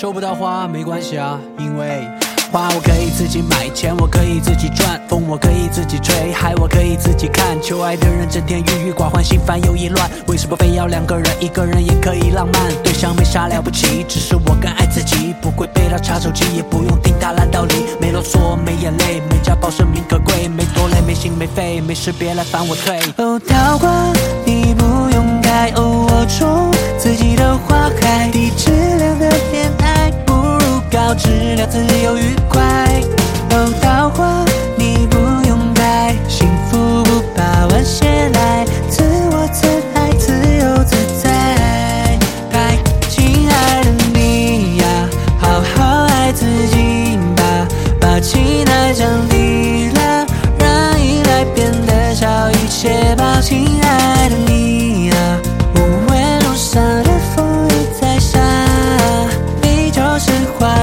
收不到花没关系啊，因为花我可以自己买，钱我可以自己赚，风我可以自己吹，海我可以自己看。求爱的人整天郁郁寡欢，心烦又意乱，为什么非要两个人？一个人也可以浪漫。对象没啥了不起，只是我更爱自己，不会被他查手机，也不用听他烂道理。没啰嗦，没眼泪，没家暴，生命可贵，没多累，没心没肺，没事别来烦我退。哦，桃花你不用开，哦，我种自己的花开，低质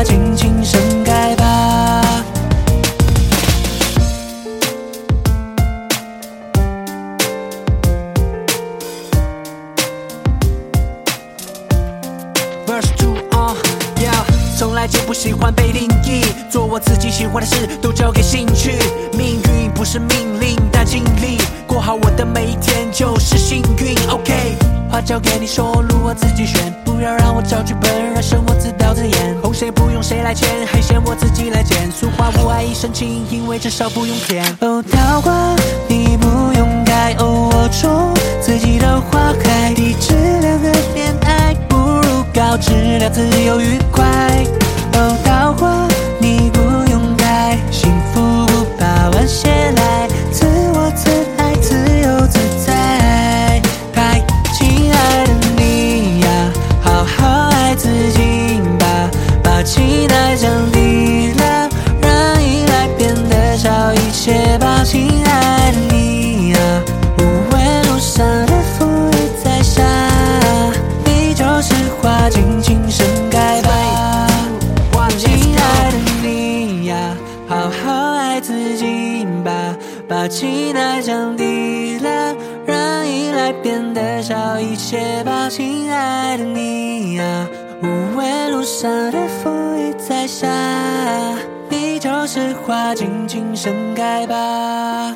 尽情盛开吧。Verse two 啊、yeah，从来就不喜欢被定义，做我自己喜欢的事，都交给兴趣。命运不是命令，但尽力过好我的每一天就是幸运。OK，话交给你说，路我自己选，不要让我找剧本，让生活自导自演。红线不用谁来牵，黑线我自己来剪。俗话无爱一身轻，因为至少不用舔。哦，桃花你不用开，哦，我种自己的花开，低质量的恋爱不如高质量自由愉快。尽情盛开吧。亲爱的你呀，好好爱自己吧，把期待降低了，让依赖变得少一些吧。亲爱的你呀，无畏路上的风雨在下，你就是花，尽情盛开吧。